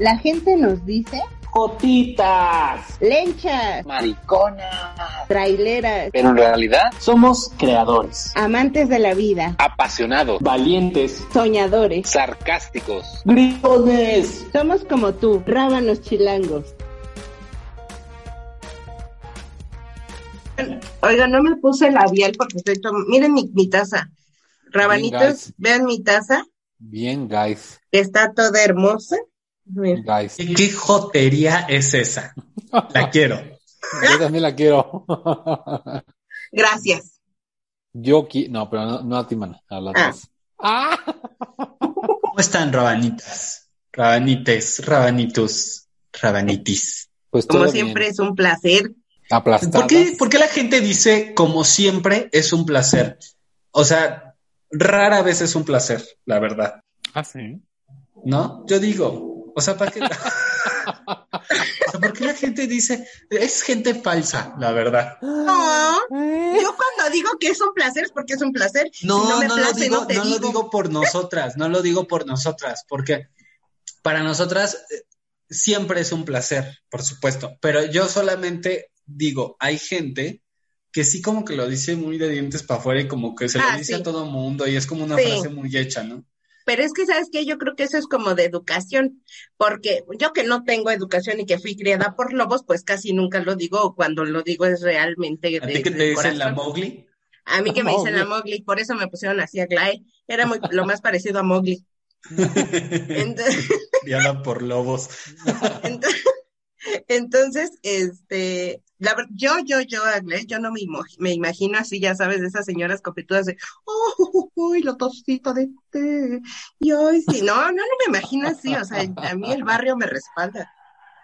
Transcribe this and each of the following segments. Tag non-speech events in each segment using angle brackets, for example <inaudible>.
La gente nos dice Jotitas, lenchas, mariconas, traileras, pero en realidad somos creadores, amantes de la vida, apasionados, valientes, soñadores, sarcásticos, gritones. Somos como tú, rábanos chilangos. Oiga, no me puse labial porque estoy tomando. Miren mi, mi taza. Rabanitos, vean mi taza. Bien, guys. Está toda hermosa. Guys. ¿Qué jotería es esa? La <laughs> quiero. Yo también la quiero. Gracias. Yo qui- no, pero no, no a ti, mana, a la Ah. ¿Cómo están, rabanitas? Rabanites, rabanitus, rabanitis. Pues Como siempre bien. es un placer. Aplastadas. ¿Por qué, por qué la gente dice como siempre es un placer? O sea, rara vez es un placer, la verdad. Ah, sí. ¿No? Yo digo, o sea, ¿para qué? <laughs> O sea, ¿por qué la gente dice, es gente falsa, la verdad? No, yo cuando digo que es un placer es porque es un placer. No, si no me no, lo digo, no te no lo digo. por <laughs> nosotras, no lo digo por nosotras, porque para nosotras eh, siempre es un placer, por supuesto, pero yo solamente digo, hay gente que sí como que lo dice muy de dientes para afuera y como que se lo Ah, dice sí. a todo mundo y es como una Sí. frase muy hecha, ¿no? Pero es que, ¿sabes qué? Yo creo que eso es como de educación, porque yo que no tengo educación y que fui criada por lobos, pues casi nunca lo digo, o cuando lo digo es realmente ¿A ti de, que te dicen la. Mowgli? A mí que me dicen la Mowgli, por eso me pusieron así a Glae, era muy, lo más parecido a Mowgli. <laughs> Entonces, Criada por lobos. <laughs> Ent- <laughs> Entonces, este, la yo, yo, yo, Agnes, yo no me, imo- me imagino así, ya sabes, de esas señoras copetudas de, oh, uy, la tacita de té, y hoy sí, no, no, no me imagino así, o sea, a mí el barrio me respalda.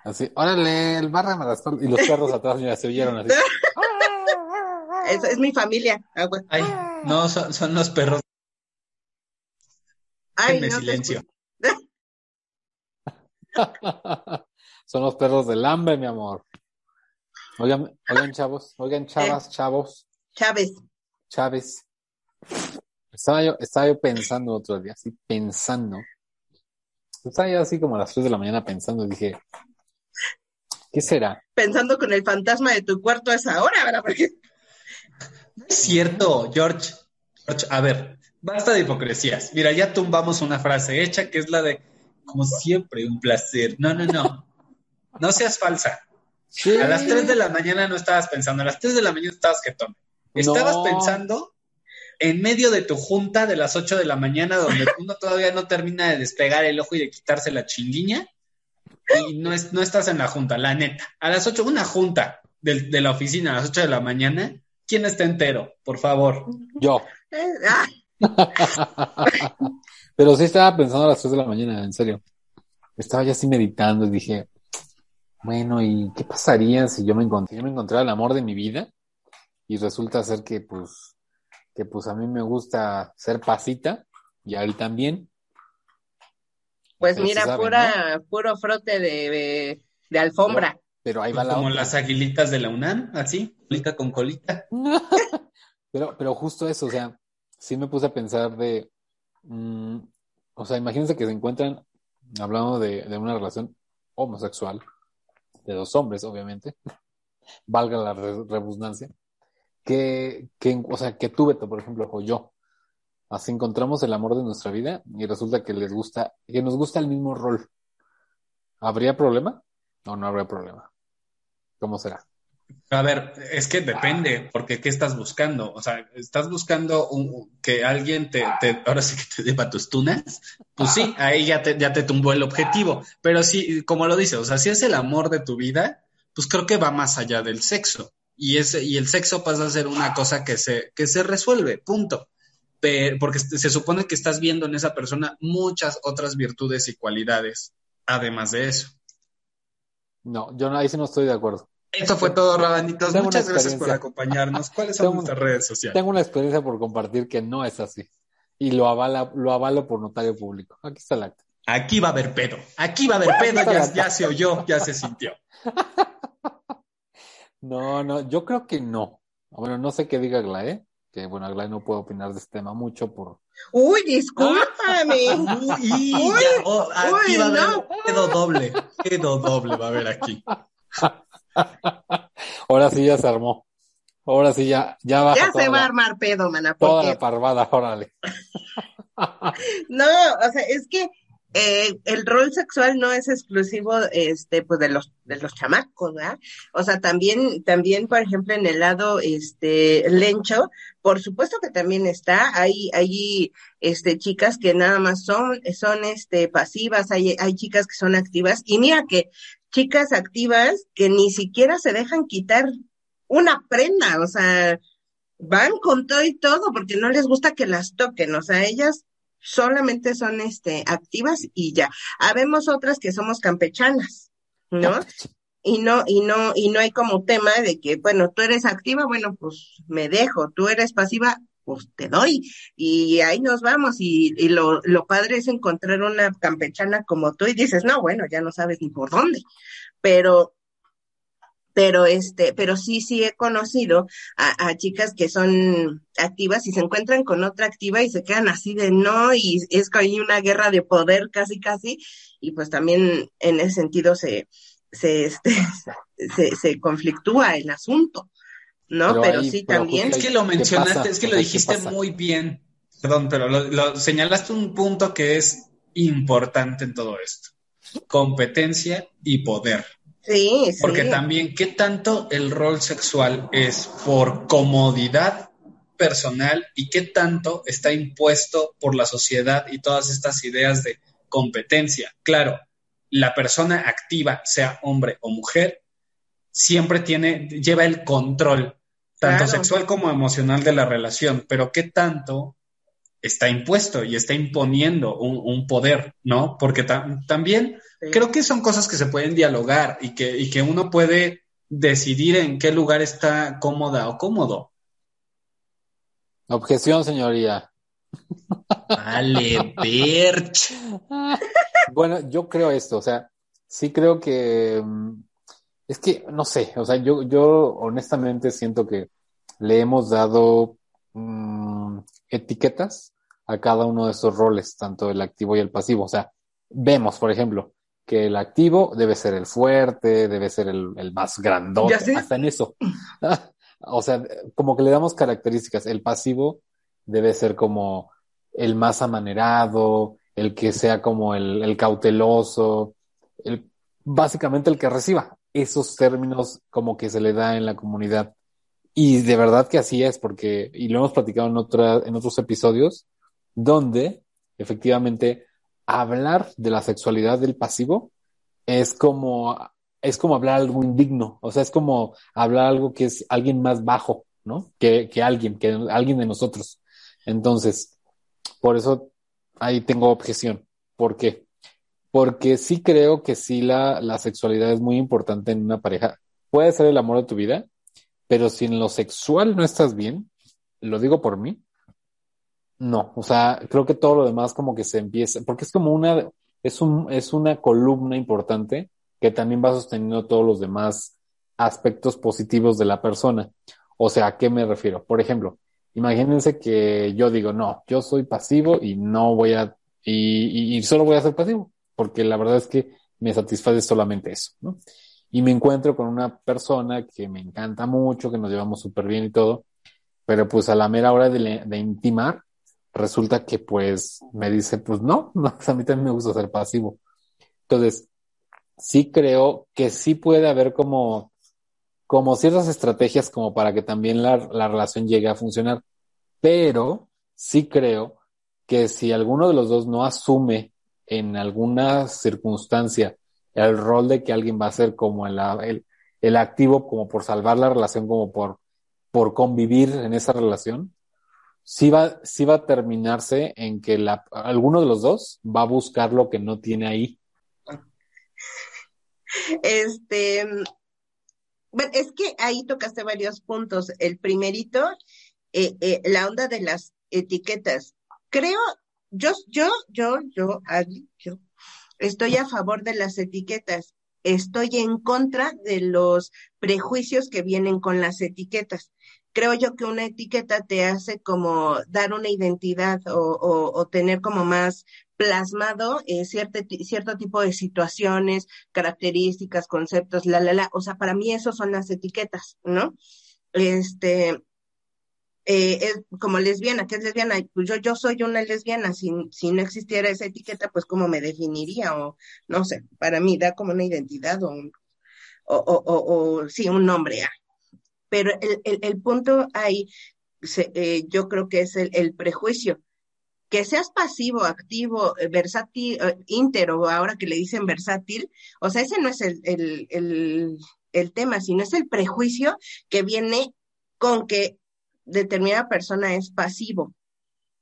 Así, órale, el barra me las Y los perros atrás ya se oyeron así. <laughs> Es, es mi familia. Ah. Ay, no, son, son los perros. Ay, no te silencio. <laughs> Son los perros del hambre, mi amor. Oigan, oigan, chavos, oigan, chavas, chavos, Chávez, chaves. Estaba yo, estaba yo pensando otro día, así pensando. Estaba yo así como a las 3 de la mañana pensando y dije, ¿qué será? pensando con el fantasma de tu cuarto a esa hora, ¿verdad? Porque Es cierto, George. George, a ver, basta de hipocresías. Mira, ya tumbamos una frase hecha que es la de, como siempre, un placer. No, no, no. No seas falsa. Sí. A las 3 de la mañana no estabas pensando, a las 3 de la mañana estabas jetón. Estabas No. pensando en medio de tu junta de las 8 de la mañana, donde <laughs> uno todavía no termina de despegar el ojo y de quitarse la chinguiña, y no, es, no estás en la junta, la neta. A las 8, una junta de, de la oficina a las 8 de la mañana, ¿quién está entero? Por favor. Yo. <laughs> Pero sí estaba pensando a las 3 de la mañana, en serio. Estaba ya así meditando y dije, bueno, ¿y qué pasaría si yo me encontré, yo me encontrara el amor de mi vida? Y resulta ser que pues, que pues a mí me gusta ser pasita y a él también. pues mira, saben, pura, puro frote de, de, de alfombra. Pero ahí va la Como otra. las aguilitas de la UNAM, así, colita con colita. <laughs> <laughs> Pero, pero justo eso, o sea, sí me puse a pensar de, mm, o sea, imagínense que se encuentran hablando de, de una relación homosexual, de dos hombres, obviamente, <laughs> valga la re- redundancia, que, que, o sea, que tú, por ejemplo, o yo, así encontramos el amor de nuestra vida y resulta que les gusta, que nos gusta el mismo rol. ¿Habría problema? No, no habría problema. ¿Cómo será? A ver, es que depende, porque ¿qué estás buscando? O sea, ¿estás buscando un- que alguien te, te- ahora sí que te deba tus tunas? Pues sí, ahí ya te, ya te tumbó el objetivo. Pero sí, como lo dices, o sea, si es el amor de tu vida, pues creo que va más allá del sexo. Y, ese, y el sexo pasa a ser una cosa que se, que se resuelve, punto. Pe- porque se se supone que estás viendo en esa persona muchas otras virtudes y cualidades, además de eso. No, yo no- ahí sí no estoy de acuerdo. Eso fue todo, Rabanitos. Tengo Muchas gracias por acompañarnos. ¿Cuáles son Tengo- nuestras redes sociales? Tengo una experiencia por compartir que no es así. Y lo avala, lo avalo por notario público. Aquí está el acta. Aquí va a haber pedo. Aquí va a haber pedo. Ya, ya se oyó, ya se sintió. <laughs> No, no, yo creo que no. Bueno, no sé qué diga Glae, que bueno, Aglaya no puedo opinar de este tema mucho por... Uy, discúlpame. <laughs> Uy, Uy, ya, oh, aquí uy, va a haber no. pedo doble, pedo doble va a haber aquí. <laughs> <laughs> Ahora sí ya se armó. Ahora sí ya, ya baja Ya se va a armar pedo, mana, toda la parvada, órale. <laughs> No, o sea, es que eh, el rol sexual no es exclusivo, este, pues de los de los chamacos, ¿verdad? O sea, también, también, por ejemplo, en el lado, este, lencho, por supuesto que también está, hay, hay, este, chicas que nada más son, son, este, pasivas, hay, hay chicas que son activas, y mira que chicas activas que ni siquiera se dejan quitar una prenda, o sea, van con todo y todo porque no les gusta que las toquen, o sea, ellas solamente son este activas y ya. Habemos otras que somos campechanas, ¿no? Y no y no y no hay como tema de que bueno, tú eres activa, bueno, pues me dejo, tú eres pasiva, pues te doy y ahí nos vamos y, y lo lo padre es encontrar una campechana como tú y dices, "No, bueno, ya no sabes ni por dónde." Pero pero este, pero sí, sí he conocido a, a chicas que son activas y se encuentran con otra activa y se quedan así de no, y es que hay una guerra de poder casi casi, y pues también en ese sentido se, se, este, <laughs> se, se conflictúa el asunto, ¿no? Pero Pero, ahí- sí pero también. Es que lo ¿Qué mencionaste, pasa? es que lo sea, ¿qué dijiste muy bien. Perdón, pero lo, lo señalaste un punto que es importante en todo esto. Competencia y poder. Sí, sí. Porque también, ¿qué tanto el rol sexual es por comodidad personal y qué tanto está impuesto por la sociedad y todas estas ideas de competencia? Claro, la persona activa, sea hombre o mujer, siempre tiene, lleva el control, tanto Claro. sexual como emocional de la relación, pero qué tanto está impuesto y está imponiendo un, un poder, ¿no? Porque ta- también. Creo que son cosas que se pueden dialogar y que, y que uno puede decidir en qué lugar está cómoda o cómodo. Objeción, señoría. Vale, Berch. Bueno, yo creo esto, o sea, sí creo que mm, es que no sé, o sea, yo, yo honestamente siento que le hemos dado mm, etiquetas a cada uno de esos roles, tanto el activo y el pasivo. O sea, vemos, por ejemplo, que el activo debe ser el fuerte, debe ser el, el más grandote, hasta en eso. <laughs> O sea, como que le damos características. El pasivo debe ser como el más amanerado, el que sea como el, el cauteloso, el, básicamente el que reciba esos términos como que se le da en la comunidad. Y de verdad que así es, porque, y lo hemos platicado en otra, en otros episodios, donde efectivamente hablar de la sexualidad del pasivo es como, es como hablar algo indigno, o sea, es como hablar algo que es alguien más bajo, ¿no? Que, que alguien, que alguien de nosotros. Entonces, por eso ahí tengo objeción. ¿Por qué? Porque sí creo que sí la, la sexualidad es muy importante en una pareja. Puede ser el amor de tu vida, pero si en lo sexual no estás bien, lo digo por mí, no. O sea, creo que todo lo demás como que se empieza, porque es como una, es un, es una columna importante que también va sosteniendo todos los demás aspectos positivos de la persona. O sea, ¿a qué me refiero? Por ejemplo, imagínense que yo digo, no, yo soy pasivo y no voy a, y, y, solo voy a ser pasivo, porque la verdad es que me satisface solamente eso, ¿no? Y me encuentro con una persona que me encanta mucho, que nos llevamos súper bien y todo, pero pues a la mera hora de, de intimar, resulta que pues me dice, pues <laughs> no, a mí también me gusta ser pasivo. Entonces, sí creo que sí puede haber como, como ciertas estrategias como para que también la, la relación llegue a funcionar, pero sí creo que si alguno de los dos no asume en alguna circunstancia el rol de que alguien va a ser como el, el, el activo, como por salvar la relación, como por, por convivir en esa relación, sí va, sí va a terminarse en que la, alguno de los dos va a buscar lo que no tiene ahí. Este, bueno, es que ahí tocaste varios puntos. El primerito, eh, eh, la onda de las etiquetas. Creo, yo, yo, yo, yo, yo, estoy a favor de las etiquetas. Estoy en contra de los prejuicios que vienen con las etiquetas. Creo yo que una etiqueta te hace como dar una identidad o, tener como más plasmado eh, cierto, cierto tipo de situaciones, características, conceptos, la, la, la. O sea, para mí eso son las etiquetas, ¿no? Este, eh, es como lesbiana, ¿qué es lesbiana? Pues yo, yo soy una lesbiana, si, si no existiera esa etiqueta, pues cómo me definiría, o no sé, para mí da como una identidad o, o, o, o, sí, un nombre. Pero el, el, el punto ahí, eh, yo creo que es el, prejuicio. Que seas pasivo, activo, eh, versátil, íntero, ahora que le dicen versátil, o sea, ese no es el, el tema, sino es el prejuicio que viene con que determinada persona es pasivo.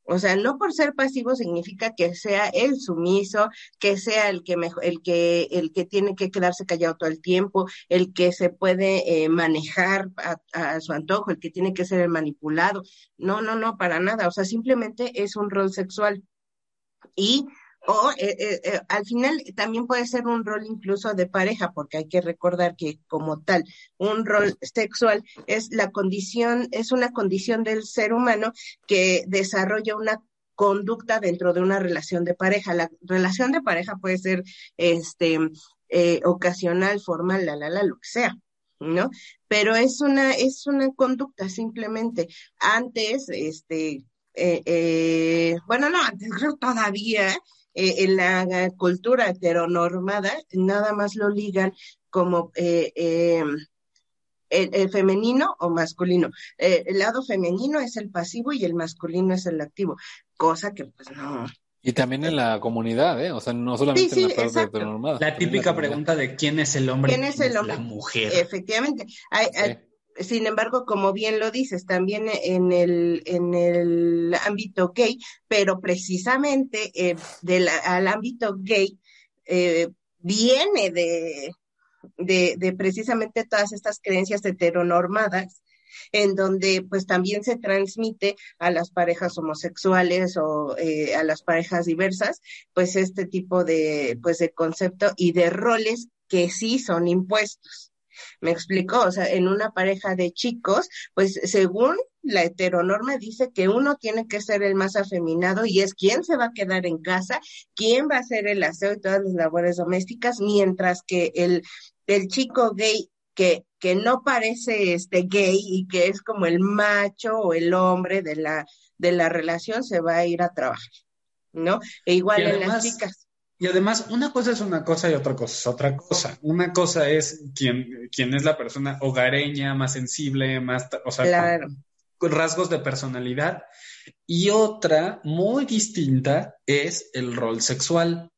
O sea, no por ser pasivo significa que sea el sumiso, que sea el que mejor, el que el que tiene que quedarse callado todo el tiempo, el que se puede eh, manejar a, a, su antojo, el que tiene que ser el manipulado. No, no, no, para nada. O sea, simplemente es un rol sexual. Y o eh, eh, eh, al final también puede ser un rol incluso de pareja, porque hay que recordar que como tal, un rol sexual es la condición, es una condición del ser humano que desarrolla una conducta dentro de una relación de pareja. La relación de pareja puede ser este ocasional, formal, la la la, lo que sea. ¿no? Pero es una, es una conducta simplemente. Antes, este, eh, bueno, no, antes <laughs> creo todavía eh, en la cultura heteronormada nada más lo ligan como eh, eh, el, femenino o masculino. el lado femenino es el pasivo y el masculino es el activo, cosa que pues no. Y también en la comunidad, ¿eh? O sea, no solamente en la parte heteronormada. La típica pregunta de quién es el hombre ¿Quién es el hombre? la mujer. Efectivamente. Hay, hay, sin embargo, como bien lo dices, también en el, en el ámbito gay, pero precisamente eh, del, al ámbito gay eh, viene de, de, de precisamente todas estas creencias heteronormadas en donde pues también se transmite a las parejas homosexuales o eh, a las parejas diversas, pues este tipo de pues de concepto y de roles que sí son impuestos. ¿Me explicó? O sea, en una pareja de chicos, pues según la heteronorma dice que uno tiene que ser el más afeminado y es quien se va a quedar en casa, quién va a hacer el aseo y todas las labores domésticas, mientras que el, el chico gay que, que no parece este gay y que es como el macho o el hombre de la, de la relación se va a ir a trabajar, ¿no? E igual en las chicas. Y además, una cosa es una cosa y otra cosa es otra cosa. Una cosa es quien, quien es la persona hogareña, más sensible, más, o sea, claro. con, con rasgos de personalidad. Y otra muy distinta es el rol sexual.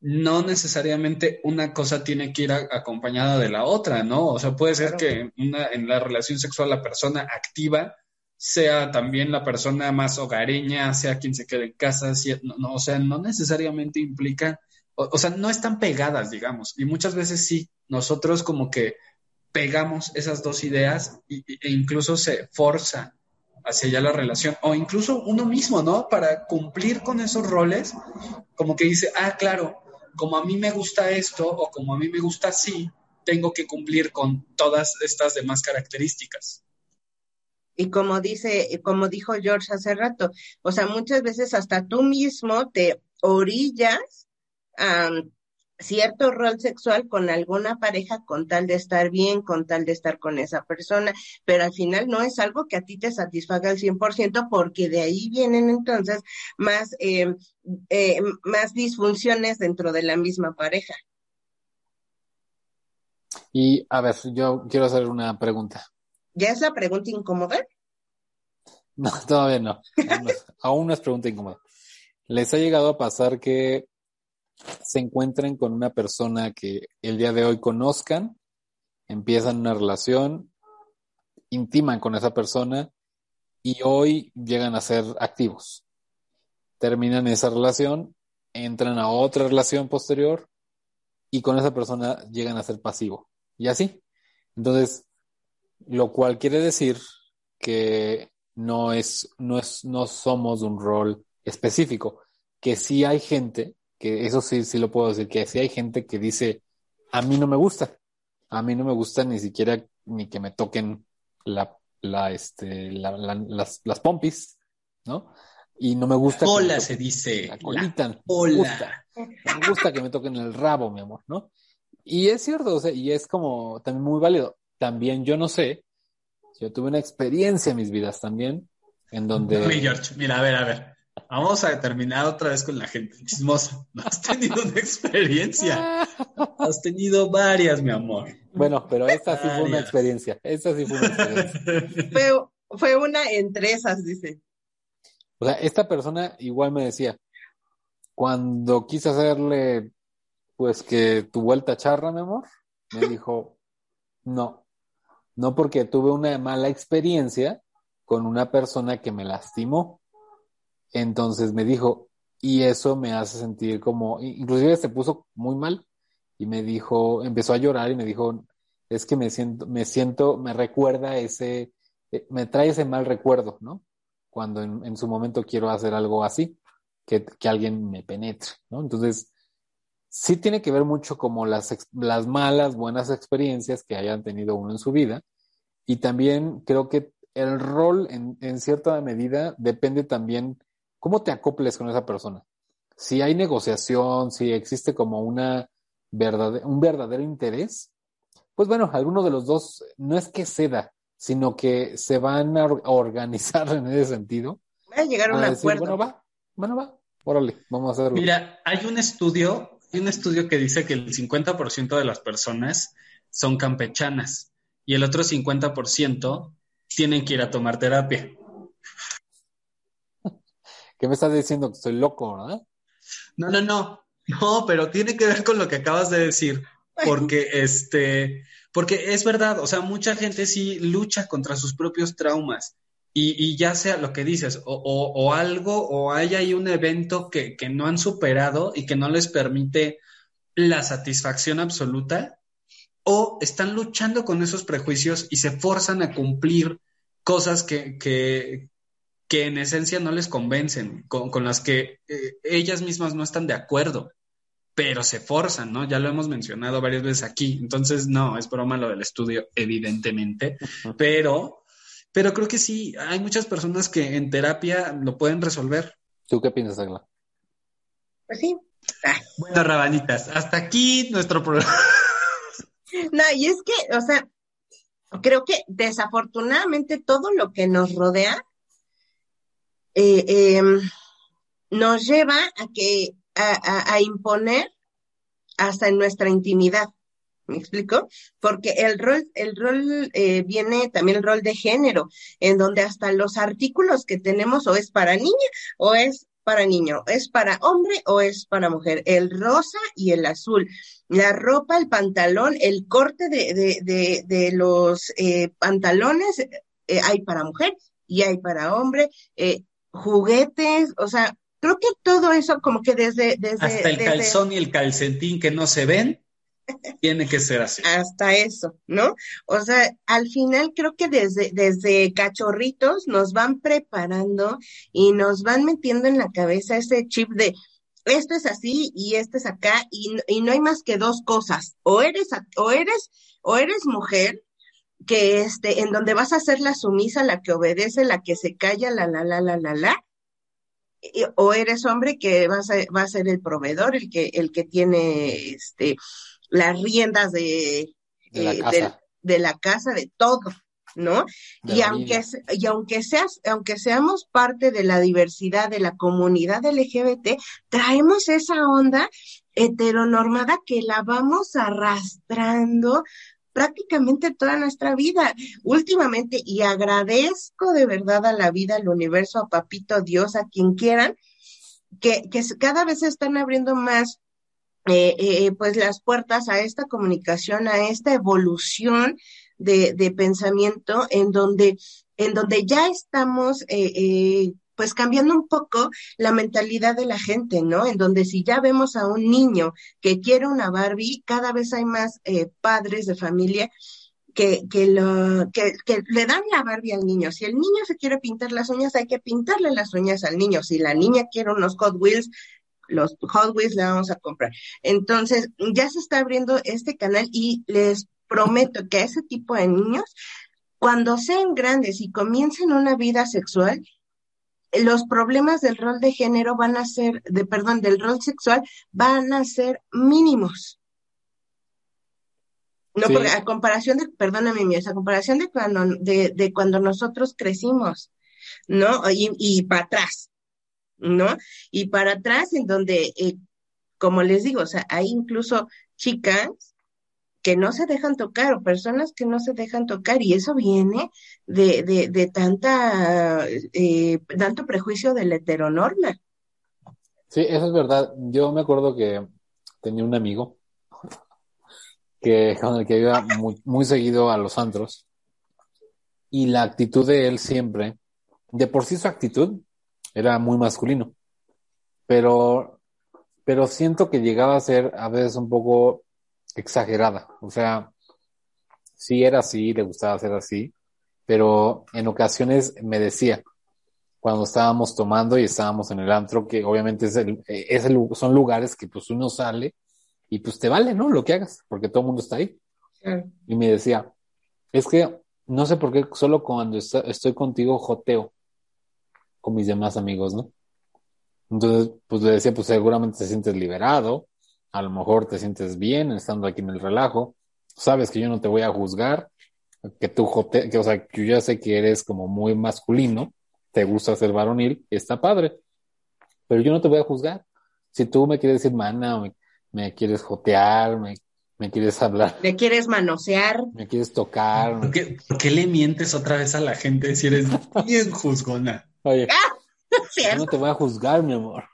No necesariamente una cosa tiene que ir a, acompañada de la otra, ¿no? O sea, puede ser que una, en la relación sexual la persona activa sea también la persona más hogareña, sea quien se quede en casa, no, no, o sea, no necesariamente implica, o, sea, no están pegadas, digamos, y muchas veces sí, nosotros como que pegamos esas dos ideas e incluso se forza hacia allá la relación, o incluso uno mismo, ¿no? Para cumplir con esos roles, como que dice, ah, claro, como a mí me gusta esto, o como a mí me gusta así, tengo que cumplir con todas estas demás características. Y como dice, como dijo George hace rato, o sea, muchas veces hasta tú mismo te orillas um, cierto rol sexual con alguna pareja con tal de estar bien, con tal de estar con esa persona, pero al final no es algo que a ti te satisfaga al 100% porque de ahí vienen entonces más, eh, eh, más disfunciones dentro de la misma pareja. Y a ver, yo quiero hacer una pregunta. ¿Ya es la pregunta incómoda? <laughs> No, todavía no. Aún no, es, aún no es pregunta incómoda. ¿Les ha llegado a pasar que se encuentren con una persona que el día de hoy conozcan, empiezan una relación, intiman con esa persona y hoy llegan a ser activos? Terminan esa relación, entran a otra relación posterior y con esa persona llegan a ser pasivo. Y así. Entonces, lo cual quiere decir que no es, no es, no somos un rol específico, que sí hay gente, que eso sí, sí lo puedo decir, que sí hay gente que dice, a mí no me gusta, a mí no me gusta ni siquiera ni que me toquen la la, este, la- la- las, las pompis, ¿no? Y no me gusta. que me se dice. La colita. me gusta. Me gusta que me toquen el rabo, mi amor, ¿no? Y es cierto, o sea, y es como también muy válido. También yo no sé, yo tuve una experiencia en mis vidas también, en donde... George, mira, a ver, a ver. Vamos a terminar otra vez con la gente chismosa. <laughs> No has tenido una experiencia. Has tenido varias, mi amor. Bueno, pero esta sí fue una experiencia. Esta sí fue una experiencia. <laughs> Fue, fue una entre esas, dice. O sea, esta persona igual me decía, cuando quise hacerle, pues que tu vuelta charra, mi amor, me dijo, no, no porque tuve una mala experiencia con una persona que me lastimó. Entonces me dijo, y eso me hace sentir como, inclusive se puso muy mal y me dijo, empezó a llorar y me dijo, es que me siento, me siento, me recuerda ese, eh, me trae ese mal recuerdo, ¿no? Cuando en, su momento quiero hacer algo así, que, que alguien me penetre, ¿no? Entonces, sí tiene que ver mucho como las, las malas, buenas experiencias que hayan tenido uno en su vida. Y también creo que el rol en, en cierta medida depende también cómo te acoples con esa persona. Si hay negociación, si existe como una un verdadero interés, pues bueno, alguno de los dos no es que ceda, sino que se van a or- a organizar en ese sentido. Va a llegar a un A decir, acuerdo. bueno, va, bueno, va, órale, vamos a hacerlo. Mira, hay un estudio, hay un estudio que dice que el 50% de las personas son campechanas y el otro 50% tienen que ir a tomar terapia. ¿Qué me estás diciendo? Que estoy loco, ¿verdad? No, no, no, no, pero tiene que ver con lo que acabas de decir, porque <laughs> este, porque es verdad, o sea, mucha gente sí lucha contra sus propios traumas y, y ya sea lo que dices, o, o- o algo, o hay ahí un evento que, que no han superado y que no les permite la satisfacción absoluta, o están luchando con esos prejuicios y se forzan a cumplir cosas que, que, que en esencia no les convencen, con, con las que eh, ellas mismas no están de acuerdo, pero se forzan, ¿no? Ya lo hemos mencionado varias veces aquí, entonces no, es broma lo del estudio, evidentemente, pero, pero creo que sí, hay muchas personas que en terapia lo pueden resolver. ¿Tú qué piensas, Agla? Pues sí. Bueno, rabanitas, hasta aquí nuestro programa. <laughs> No, y es que, o sea, creo que desafortunadamente todo lo que nos rodea eh, eh, nos lleva a que a, imponer hasta en nuestra intimidad. ¿Me explico? Porque el rol, el rol eh, viene también el rol de género, en donde hasta los artículos que tenemos o es para niña o es para niño, es para hombre o es para mujer, el rosa y el azul, la ropa, el pantalón, el corte de, de, de, de los eh, pantalones, eh, hay para mujer y hay para hombre, eh, juguetes, o sea, creo que todo eso como que desde, desde, Hasta el desde- calzón y el calcetín que no se ven, <laughs> tiene que ser así. hasta eso, ¿no? O sea, al final creo que desde, desde cachorritos nos van preparando y nos van metiendo en la cabeza ese chip de esto es así y esto es acá y, y no hay más que dos cosas, o eres, o eres, o eres mujer que este, en donde vas a ser la sumisa, la que obedece, la que se calla, la, la, la, la, la, la, y- o eres hombre que vas a, va a ser el proveedor, el que, el que tiene este, las riendas de, De la eh, casa. de la casa, de todo, ¿no? de Y aunque, y aunque seas, aunque seamos parte de la diversidad de la comunidad LGBT, traemos esa onda heteronormada que la vamos arrastrando prácticamente toda nuestra vida. Últimamente, y agradezco de verdad a la vida, al universo, a Papito Dios, a quien quieran, que, que cada vez se están abriendo más eh, eh, pues las puertas a esta comunicación, a esta evolución de, de pensamiento en donde, en donde ya estamos eh, eh, pues cambiando un poco la mentalidad de la gente, ¿no? En donde si ya vemos a un niño que quiere una Barbie, cada vez hay más eh, padres de familia que, que, lo, que, que le dan la Barbie al niño. Si el niño se quiere pintar las uñas, hay que pintarle las uñas al niño. Si la niña quiere unos Hot Wheels, los Hot Wheels le vamos a comprar. Entonces, ya se está abriendo este canal y les prometo que a ese tipo de niños cuando sean grandes y comiencen una vida sexual, los problemas del rol de género van a ser, de perdón, del rol sexual van a ser mínimos. No, Sí. porque a comparación de, perdóname, mi, a comparación de cuando, de, de cuando nosotros crecimos, ¿no? Y, y para atrás, ¿no? Y para atrás, en donde, eh, como les digo, o sea, hay incluso chicas que no se dejan tocar o personas que no se dejan tocar y eso viene de, de, tanta, eh, tanto prejuicio de la heteronorma. Sí, eso es verdad. Yo me acuerdo que tenía un amigo que con el que iba muy, muy seguido a los antros y la actitud de él siempre, de por sí su actitud era muy masculino, pero, pero siento que llegaba a ser a veces un poco exagerada. O sea, sí era así, le gustaba ser así, pero en ocasiones me decía, cuando estábamos tomando y estábamos en el antro, que obviamente es el, eh, es el son lugares que pues uno sale y pues te vale, ¿no? Lo que hagas, porque todo el mundo está ahí. Y me decía, es que no sé por qué solo cuando estoy contigo joteo con mis demás amigos, ¿no? Entonces, pues le decía, pues seguramente te sientes liberado, a lo mejor te sientes bien estando aquí en el relajo, sabes que yo no te voy a juzgar, que tú jote, que, o sea, que yo ya sé que eres como muy masculino, te gusta ser varonil, está padre, pero yo no te voy a juzgar. Si tú me quieres decir mana, me, me quieres jotear, me, me quieres hablar, ¿Le quieres manosear? me quieres tocar, ¿Por qué, por qué le mientes otra vez a la gente si eres bien juzgona? oye, <laughs> <laughs> Yo ¿Cierto? no te voy a juzgar, mi amor.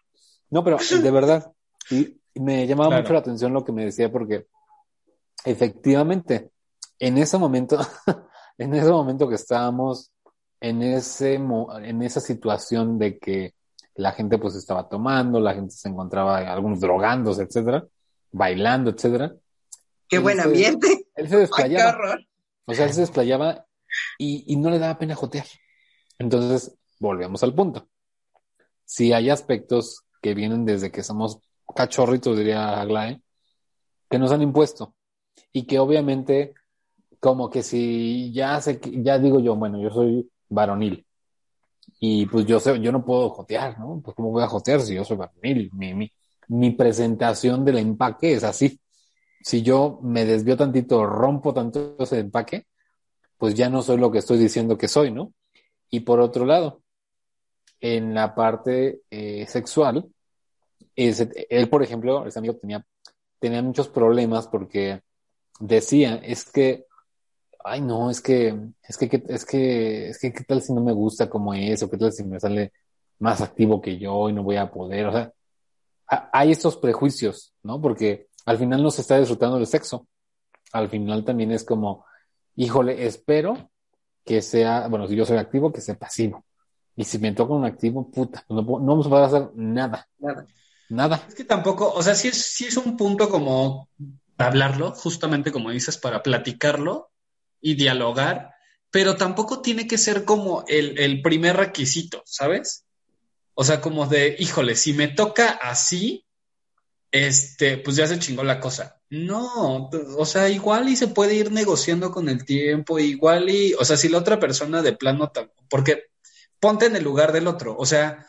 No, pero de verdad, y me llamaba Claro. mucho la atención lo que me decía porque efectivamente, en ese momento, <laughs> en ese momento que estábamos en ese mo- en esa situación de que la gente pues estaba tomando, la gente se encontraba algunos drogándose, etcétera, bailando, etcétera. Qué Él buen se- ambiente. <laughs> Él se <laughs> Ay, qué desplayaba. horror. O sea, él se desplayaba y, y no le daba pena jotear. Entonces, volvemos al punto. Si hay aspectos que vienen desde que somos cachorritos, diría Aglae, que nos han impuesto y que obviamente, como que si ya sé, ya digo yo, bueno, yo soy varonil y pues yo sé, yo no puedo jotear, ¿no? Pues cómo voy a jotear si yo soy varonil. Mi, mi, mi presentación del empaque es así. Si yo me desvío tantito, rompo tanto ese empaque, pues ya no soy lo que estoy diciendo que soy, ¿no? Y por otro lado, en la parte eh, sexual, él, por ejemplo, ese amigo tenía, tenía muchos problemas porque decía, es que, ay no, es que, es que, es que, es que, ¿qué tal si no me gusta como es? O qué tal si me sale más activo que yo y no voy a poder? O sea, ha- hay estos prejuicios, ¿no? Porque al final no se está disfrutando del sexo. Al final también es como, híjole, espero que sea, bueno, si yo soy activo, que sea pasivo. Y si me toca un activo, puta, no, no vamos a poder hacer nada, Nada. Nada. Es que tampoco, o sea, sí es, sí es un punto como hablarlo, justamente como dices, para platicarlo y dialogar, pero tampoco tiene que ser como el, el primer requisito, ¿sabes? O sea, como de, híjole, si me toca así, este, pues ya se chingó la cosa. No, o sea, igual y se puede ir negociando con el tiempo, igual y, o sea, si la otra persona de plano, porque ponte en el lugar del otro, o sea,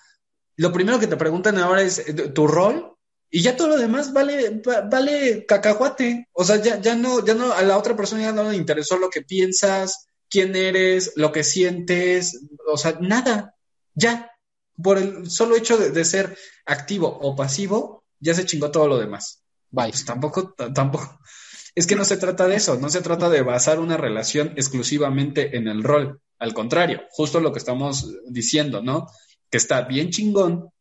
lo primero que te preguntan ahora es eh, tu rol y ya todo lo demás vale, va- vale cacahuate. O sea, ya, ya no, ya no, a la otra persona ya no le interesó lo que piensas, quién eres, lo que sientes, o sea, nada, ya. Por el solo hecho de, de ser activo o pasivo, ya se chingó todo lo demás. Bye. Pues tampoco, tampoco. Es que no se trata de eso, no se trata de basar una relación exclusivamente en el rol. Al contrario, justo lo que estamos diciendo, ¿no? Que está bien chingón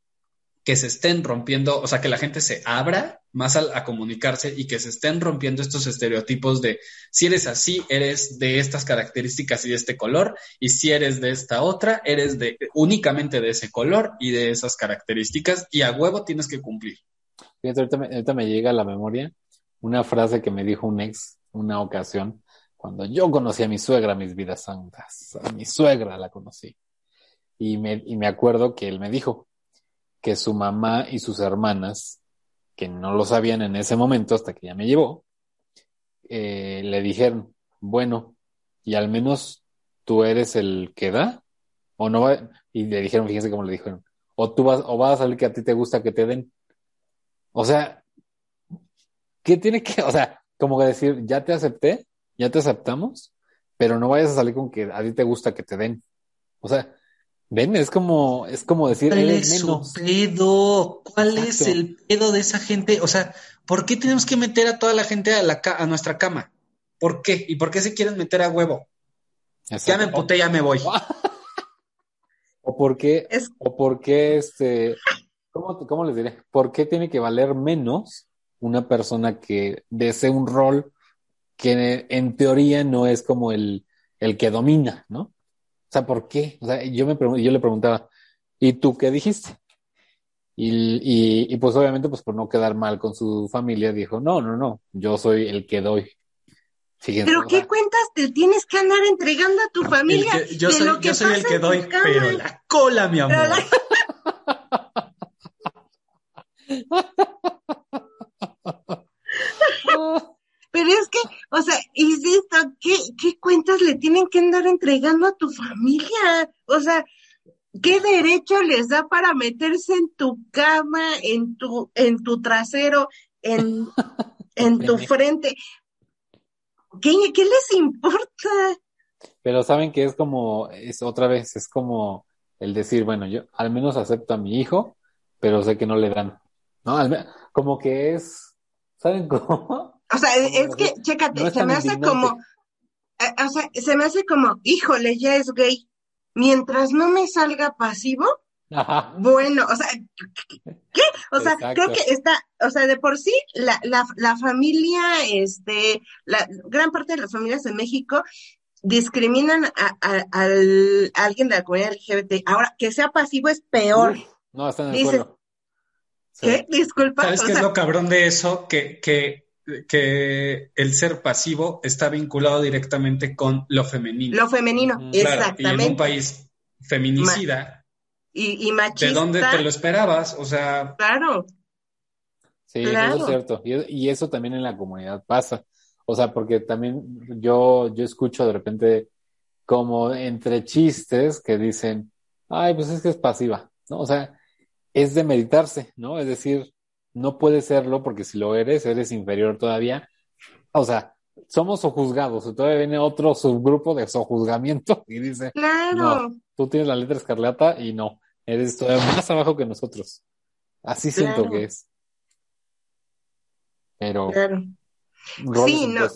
que se estén rompiendo, o sea, que la gente se abra más a, a comunicarse y que se estén rompiendo estos estereotipos de si eres así, eres de estas características y de este color, y si eres de esta otra, eres de únicamente de ese color y de esas características, y a huevo tienes que cumplir. Fíjate, ahorita me, ahorita me llega a la memoria una frase que me dijo un ex una ocasión cuando yo conocí a mi suegra, mis vidas santas. A mi suegra la conocí. Y me, y me acuerdo que él me dijo que su mamá y sus hermanas, que no lo sabían en ese momento hasta que ya me llevó, eh, le dijeron, bueno, y al menos tú eres el que da, o no va, y le dijeron, fíjense cómo le dijeron, o tú vas, o vas a salir que a ti te gusta que te den. O sea, ¿qué tiene que, o sea, como que decir, ya te acepté, ya te aceptamos, pero no vayas a salir con que a ti te gusta que te den. O sea, ven, es como, es como decir, ¿Cuál es su pedo? ¿Cuál es el pedo de esa gente? O sea, ¿por qué tenemos que meter a toda la gente a, la ca- a nuestra cama? ¿Por qué? ¿Y por qué se quieren meter a huevo? Ya me emputé, ya me voy. <laughs> O por qué, Es- o por qué este, ¿cómo, cómo les diré? ¿Por qué tiene que valer menos una persona que desee un rol que en teoría no es como el, el que domina, ¿no? Sea, ¿por qué? O sea, yo me pregun- yo le preguntaba, ¿y tú qué dijiste? Y, y, y pues obviamente, pues por no quedar mal con su familia, dijo, no, no, no, yo soy el que doy. Fíjense, Pero o qué sea, cuentas te tienes que andar entregando a tu familia. que- yo de soy, lo que yo soy el pasa que doy, cama. pero la cola, mi amor. <laughs> <laughs> Pero la- Pero es que, o sea, insisto, ¿qué, ¿qué cuentas le tienen que andar entregando a tu familia? O sea, ¿qué derecho les da para meterse en tu cama, en tu, en tu trasero, en, <laughs> en tu frente? ¿Qué, qué les importa? Pero saben que es como, es otra vez, es como el decir, bueno, yo al menos acepto a mi hijo, pero sé que no le dan, ¿no? Al como que es, ¿saben <laughs> cómo? O sea, Como es que, decir, chécate, no se me hace indignante. como, o sea, se me hace como, híjole, ya es gay. Mientras no me salga pasivo, Ajá, Bueno, o sea, ¿qué? O sea, Exacto. creo que está, o sea, de por sí, la, la, la familia, este, la gran parte de las familias en México discriminan a, a- al- a alguien de la comunidad LGBT. Ahora, que sea pasivo es peor. no, están de acuerdo. Sí. ¿Qué? Disculpa. ¿Sabes o qué es lo cabrón de eso? Que, que, que el ser pasivo está vinculado directamente con lo femenino. lo femenino. Claro, y en un exactamente. país feminicida, Y, y ¿de machista, dónde te lo esperabas? O sea, claro. Sí, eso es cierto. Y, y eso también en la comunidad pasa. O sea, porque también yo, yo escucho de repente como entre chistes que dicen, ay, pues es que es pasiva, ¿no? O sea, es de meditarse, ¿no? Es decir, no puede serlo porque si lo eres, eres inferior todavía. O sea, somos sojuzgados, y todavía viene otro subgrupo de sojuzgamiento <laughs> y dice, Claro, tú tienes la letra escarlata y no, eres todavía más abajo que nosotros. Así siento que es. Pero claro. Sí, no.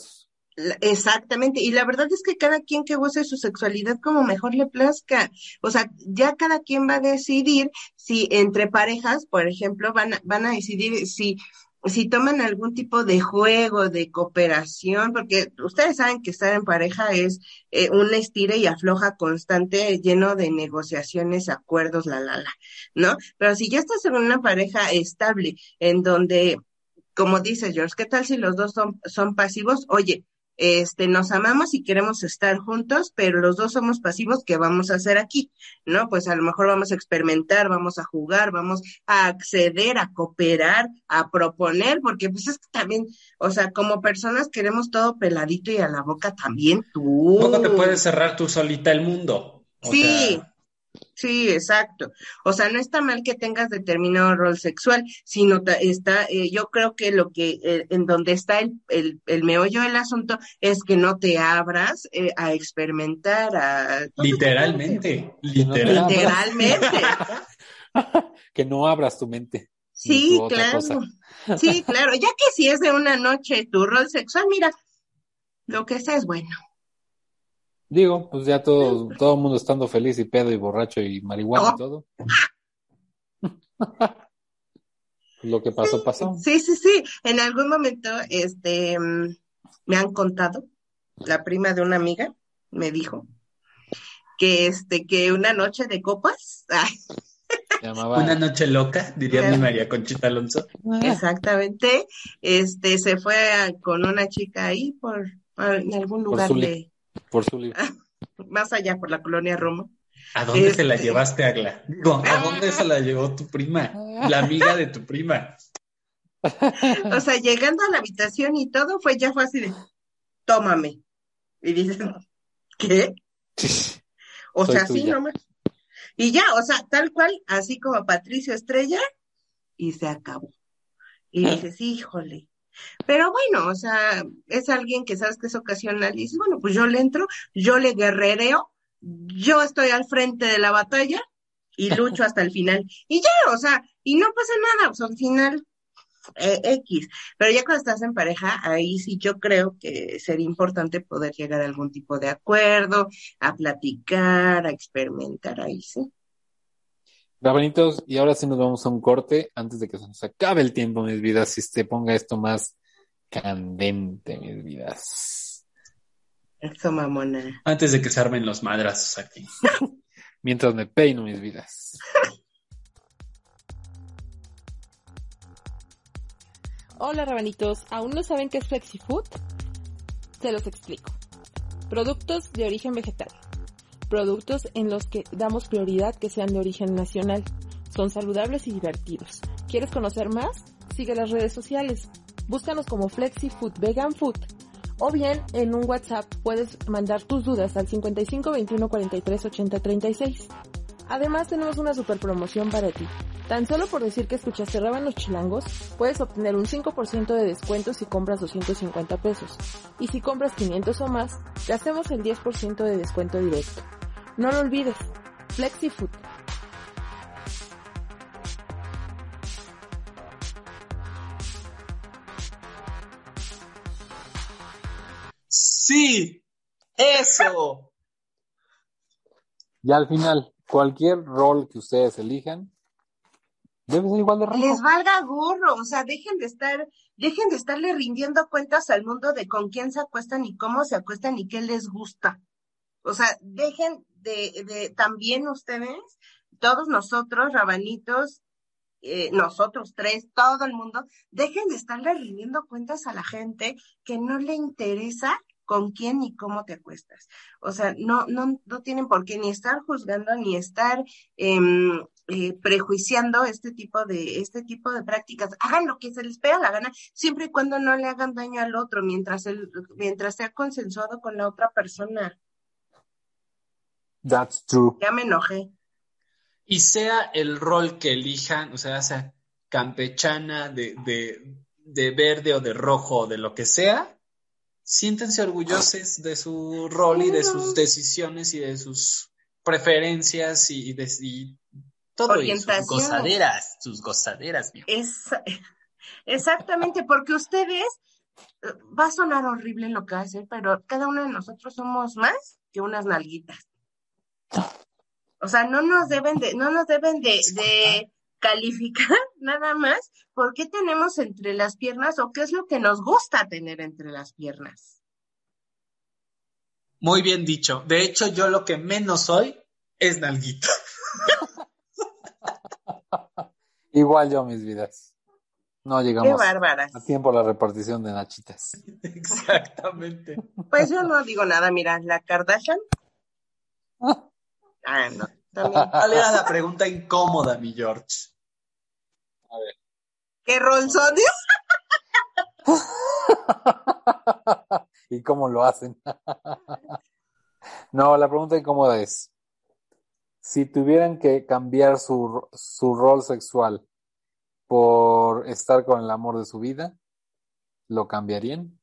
Exactamente, y la verdad es que cada quien que goce su sexualidad como mejor le plazca. O sea, ya cada quien va a decidir si entre parejas, por ejemplo, van a, van a decidir si, si toman algún tipo de juego, de cooperación, porque ustedes saben que estar en pareja es eh, un estire y afloja constante, lleno de negociaciones, acuerdos, la, la, la, ¿no? Pero si ya estás en una pareja estable, en donde, como dice George, ¿qué tal si los dos son, son pasivos? Oye, este, nos amamos y queremos estar juntos, pero los dos somos pasivos, ¿qué vamos a hacer aquí? ¿No? Pues a lo mejor vamos a experimentar, vamos a jugar, vamos a acceder, a cooperar, a proponer, porque pues es que también, o sea, como personas queremos todo peladito y a la boca también tú. ¿cómo te puedes cerrar tú solita el mundo? O Sí, sea, sí, exacto. O sea, no está mal que tengas determinado rol sexual, sino está, eh, yo creo que lo que, eh, en donde está el, el, el meollo del asunto es que no te abras eh, a experimentar, a... literalmente, Que no te literal. Literalmente. <laughs> Que no abras tu mente. Sí, claro. cosa. Sí, claro. Ya que si es de una noche tu rol sexual, mira, lo que sea es bueno. Digo, pues ya todo, todo el mundo estando feliz y pedo y borracho y marihuana Oh. y todo. <laughs> Lo que pasó, pasó. Sí, sí, sí. En algún momento, este, me han contado, la prima de una amiga me dijo que, este, que una noche de copas, <laughs> ay, Se llamaba Una noche loca, diría mi María Conchita Alonso. exactamente, este, se fue a- con una chica ahí por, en algún lugar de, por su libro. más allá por la colonia Roma. ¿A dónde se la Este- llevaste, Agla? Digo, ¿a dónde se la llevó tu prima? La amiga de tu prima. O sea, llegando a la habitación y todo, fue ya fue así de, tómame. Y dices, ¿qué? O Soy sea, sí, nomás. Y ya, o sea, tal cual, así como Patricio Estrella, y se acabó. Y dices, híjole. Pero bueno, o sea, es alguien que sabes que es ocasional y dices, bueno, pues yo le entro, yo le guerrereo, yo estoy al frente de la batalla y lucho hasta el final. Y ya, o sea, y no pasa nada, pues al final eh, X. Pero ya cuando estás en pareja, ahí sí yo creo que sería importante poder llegar a algún tipo de acuerdo, a platicar, a experimentar ahí, sí. Rabanitos, y ahora sí nos vamos a un corte antes de que se nos acabe el tiempo, mis vidas, y se ponga esto más candente, mis vidas. Eso, mamona. Antes de que se armen los madrazos aquí. <laughs> Mientras me peino, mis vidas. Hola rabanitos, ¿aún no saben qué es FlexiFood? Se los explico. Productos de origen vegetal. Productos en los que damos prioridad que sean de origen nacional. Son saludables y divertidos. ¿Quieres conocer más? Sigue las redes sociales. Búscanos como FlexiFood Vegan Food. O bien en un WhatsApp puedes mandar tus dudas al 55 21 43 80 36. Además tenemos una super promoción para ti. Tan solo por decir que escuchaste Rábanos Chilangos, puedes obtener un 5% de descuento si compras 250 pesos. Y si compras 500 o más, te hacemos el 10% de descuento directo. No lo olvides, FlexiFood. Sí, eso. Y al final, cualquier rol que ustedes elijan, debe ser igual de rico. Les valga gorro, o sea, dejen de estar, dejen de estarle rindiendo cuentas al mundo de con quién se acuestan y cómo se acuestan y qué les gusta. O sea, dejen de, también ustedes, todos nosotros, rabanitos, eh, nosotros tres, todo el mundo, dejen de estarle rindiendo cuentas a la gente que no le interesa con quién ni cómo te acuestas. O sea, no, no, no tienen por qué ni estar juzgando ni estar em, eh, prejuiciando este tipo de, este tipo de prácticas. Hagan lo que se les pega la gana, siempre y cuando no le hagan daño al otro, mientras el, mientras sea consensuado con la otra persona. That's true. Ya me enojé. Y sea el rol que elijan, o sea, sea campechana, de, de, de verde o de rojo o de lo que sea, siéntense orgullosos de su rol y de sus decisiones y de sus preferencias y, de y todo y sus gozaderas, sus gozaderas. Es, exactamente, porque ustedes, eh, va a sonar horrible lo que va a decir, pero cada uno de nosotros somos más que unas nalguitas. O sea, no nos deben de, no nos deben de, de calificar <laughs> nada más por qué tenemos entre las piernas o qué es lo que nos gusta tener entre las piernas. Muy bien dicho. De hecho, yo lo que menos soy es nalguito. <laughs> Igual yo, mis vidas. No Qué llegamos bárbaras. a tiempo a la repartición de nachitas. <laughs> Exactamente. Pues yo no digo nada, mira, la Kardashian. Ah, no. <laughs> ¿Cuál era la pregunta incómoda, mi George? ¿Qué rol son? <laughs> <laughs> ¿Y cómo lo hacen? no, la pregunta incómoda es, si tuvieran que cambiar su, su rol sexual por estar con el amor de su vida, ¿lo cambiarían?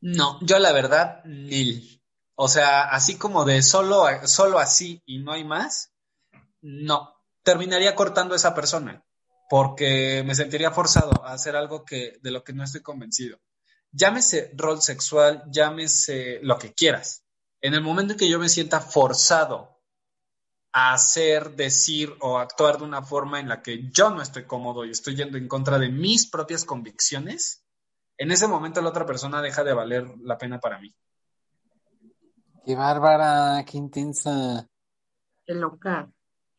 No, yo la verdad, nil. O sea, así como de solo, solo así y no hay más, no. Terminaría cortando a esa persona porque me sentiría forzado a hacer algo que, de lo que no estoy convencido. Llámese rol sexual, llámese lo que quieras. En el momento en que yo me sienta forzado a hacer, decir o actuar de una forma en la que yo no estoy cómodo y estoy yendo en contra de mis propias convicciones, en ese momento la otra persona deja de valer la pena para mí. ¡Qué bárbara! ¡Qué intensa! Qué loca.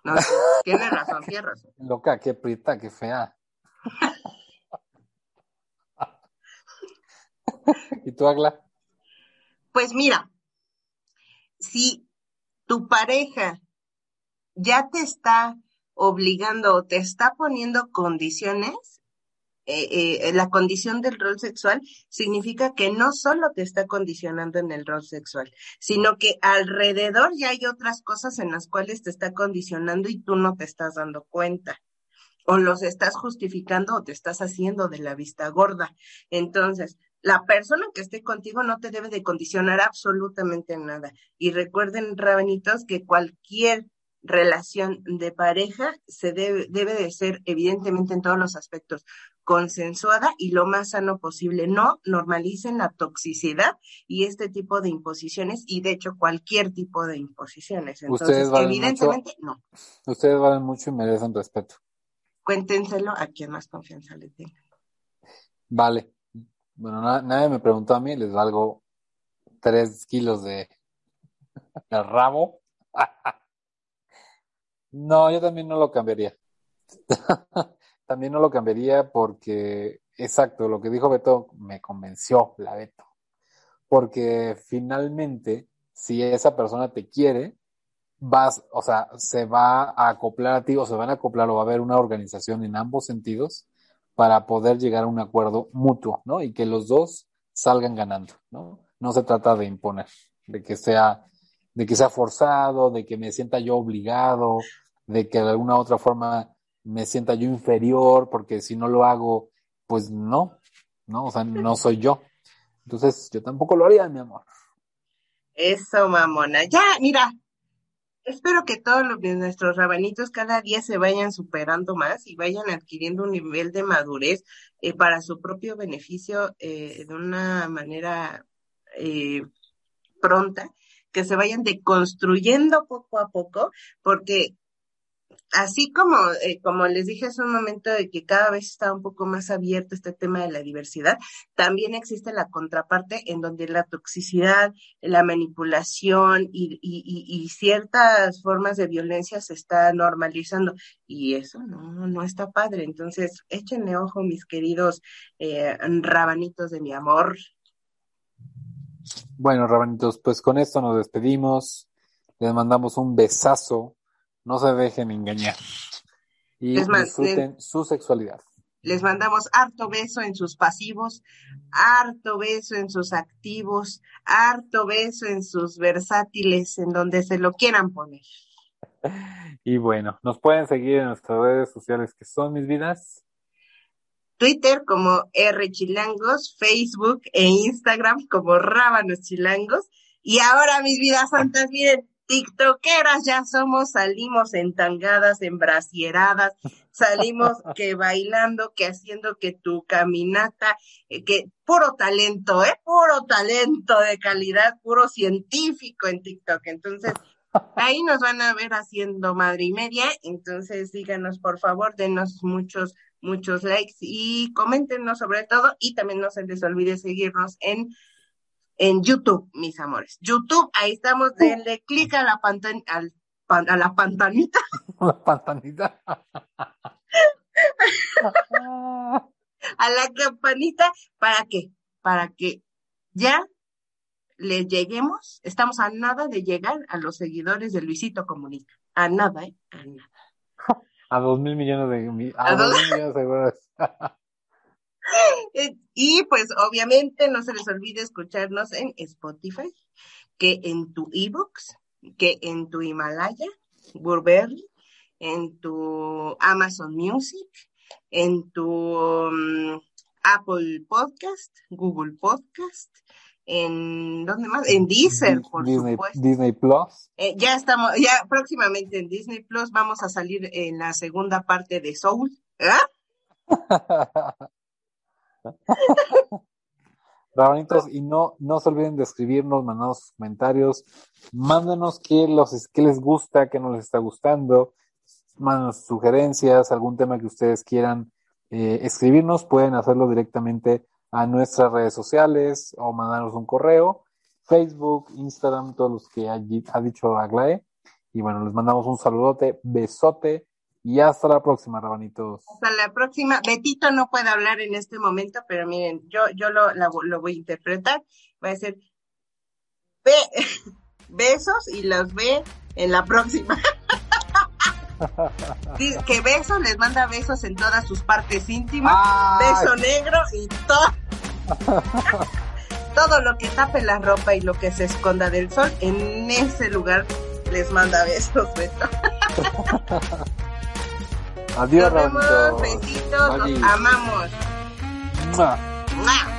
No, tiene razón, tiene razón. Loca, qué prieta, qué fea. ¿Y tú, Agla? Pues mira, si tu pareja ya te está obligando o te está poniendo condiciones, eh, eh, la condición del rol sexual significa que no solo te está condicionando en el rol sexual, sino que alrededor ya hay otras cosas en las cuales te está condicionando y tú no te estás dando cuenta. O los estás justificando o te estás haciendo de la vista gorda. Entonces, la persona que esté contigo no te debe de condicionar absolutamente nada. Y recuerden, rabanitos, que cualquier relación de pareja se debe, debe de ser evidentemente en todos los aspectos consensuada y lo más sano posible. No normalicen la toxicidad y este tipo de imposiciones y de hecho cualquier tipo de imposiciones. Entonces, evidentemente no. Ustedes valen mucho y merecen respeto. Cuéntenselo a quien más confianza le tenga. Vale. Bueno, nadie me preguntó a mí, les valgo tres kilos de, de <laughs> rabo. <laughs> no, yo también no lo cambiaría. <laughs> también no lo cambiaría porque, exacto, lo que dijo Beto me convenció, la Beto. Porque finalmente, si esa persona te quiere, vas, o sea, se va a acoplar a ti o se van a acoplar o va a haber una organización en ambos sentidos para poder llegar a un acuerdo mutuo, ¿no? Y que los dos salgan ganando, ¿no? No se trata de imponer, de que sea, de que sea forzado, de que me sienta yo obligado, de que de alguna otra forma me sienta yo inferior, porque si no lo hago, pues no, ¿no? O sea, no soy yo. Entonces, yo tampoco lo haría, mi amor. Eso, mamona. Ya, mira, espero que todos los, nuestros rabanitos cada día se vayan superando más y vayan adquiriendo un nivel de madurez eh, para su propio beneficio eh, de una manera eh, pronta, que se vayan deconstruyendo poco a poco, porque así como, eh, como les dije hace un momento de que cada vez está un poco más abierto este tema de la diversidad, también existe la contraparte en donde la toxicidad, la manipulación y, y, y ciertas formas de violencia se está normalizando y eso no, no está padre. Entonces, échenle ojo, mis queridos eh, rabanitos de mi amor. Bueno, rabanitos, pues con esto nos despedimos. Les mandamos un besazo no se dejen engañar. Y disfruten su sexualidad. Les mandamos harto beso en sus pasivos, harto beso en sus activos, harto beso en sus versátiles, en donde se lo quieran poner. <laughs> Y bueno, nos pueden seguir en nuestras redes sociales que son mis vidas. Twitter como R Chilangos, Facebook e Instagram como Rábanos Chilangos. Y ahora, mis vidas santas, miren, tiktokeras ya somos, salimos entangadas, embrasieradas, salimos <laughs> que bailando, que haciendo que tu caminata, eh, que puro talento, ¿eh? Puro talento de calidad, puro científico en TikTok. Entonces, ahí nos van a ver haciendo madre y media. Entonces, díganos, por favor, denos muchos, muchos likes y coméntenos sobre todo. Y también no se les olvide seguirnos en en YouTube, mis amores. YouTube, ahí estamos, denle clic a la pantalla, al, a la pantanita. <laughs> La pantanita. a la campanita, ¿para qué? Para que ya le lleguemos, estamos a nada de llegar a los seguidores de Luisito Comunica. A nada, ¿eh? A nada. <laughs> A dos mil millones de... A, dos mil millones de seguidores. <laughs> Y pues obviamente no se les olvide escucharnos en Spotify, que en tu ebooks, que en tu Himalaya, Burberry, en tu Amazon Music, en tu um, Apple Podcast, Google Podcast, en ¿dónde más? En Deezer, por Disney, supuesto. Disney Plus. Eh, ya estamos, ya próximamente en Disney Plus vamos a salir en la segunda parte de Soul. ¿Ah? <laughs> <laughs> Rabanitos, y no, no se olviden de escribirnos, mandarnos sus comentarios, mándanos qué, los, qué les gusta, qué no les está gustando, mándanos sugerencias, algún tema que ustedes quieran eh, escribirnos, pueden hacerlo directamente a nuestras redes sociales o mandarnos un correo, Facebook, Instagram, todos los que ha, dicho Aglae. Y bueno, les mandamos un saludote, besote y hasta la próxima, rabanitos. Hasta la próxima. Betito no puede hablar en este momento, pero miren, yo, yo lo, lo voy a interpretar. Va a ser <laughs> besos y los ve en la próxima. <laughs> Dice que besos, les manda besos en todas sus partes íntimas, Ay. beso negro y todo. <laughs> todo lo que tape la ropa y lo que se esconda del sol, en ese lugar les manda besos, Beto. Adiós, Nos vemos, besitos, Adiós. los amamos. ¡Mua! ¡Mua!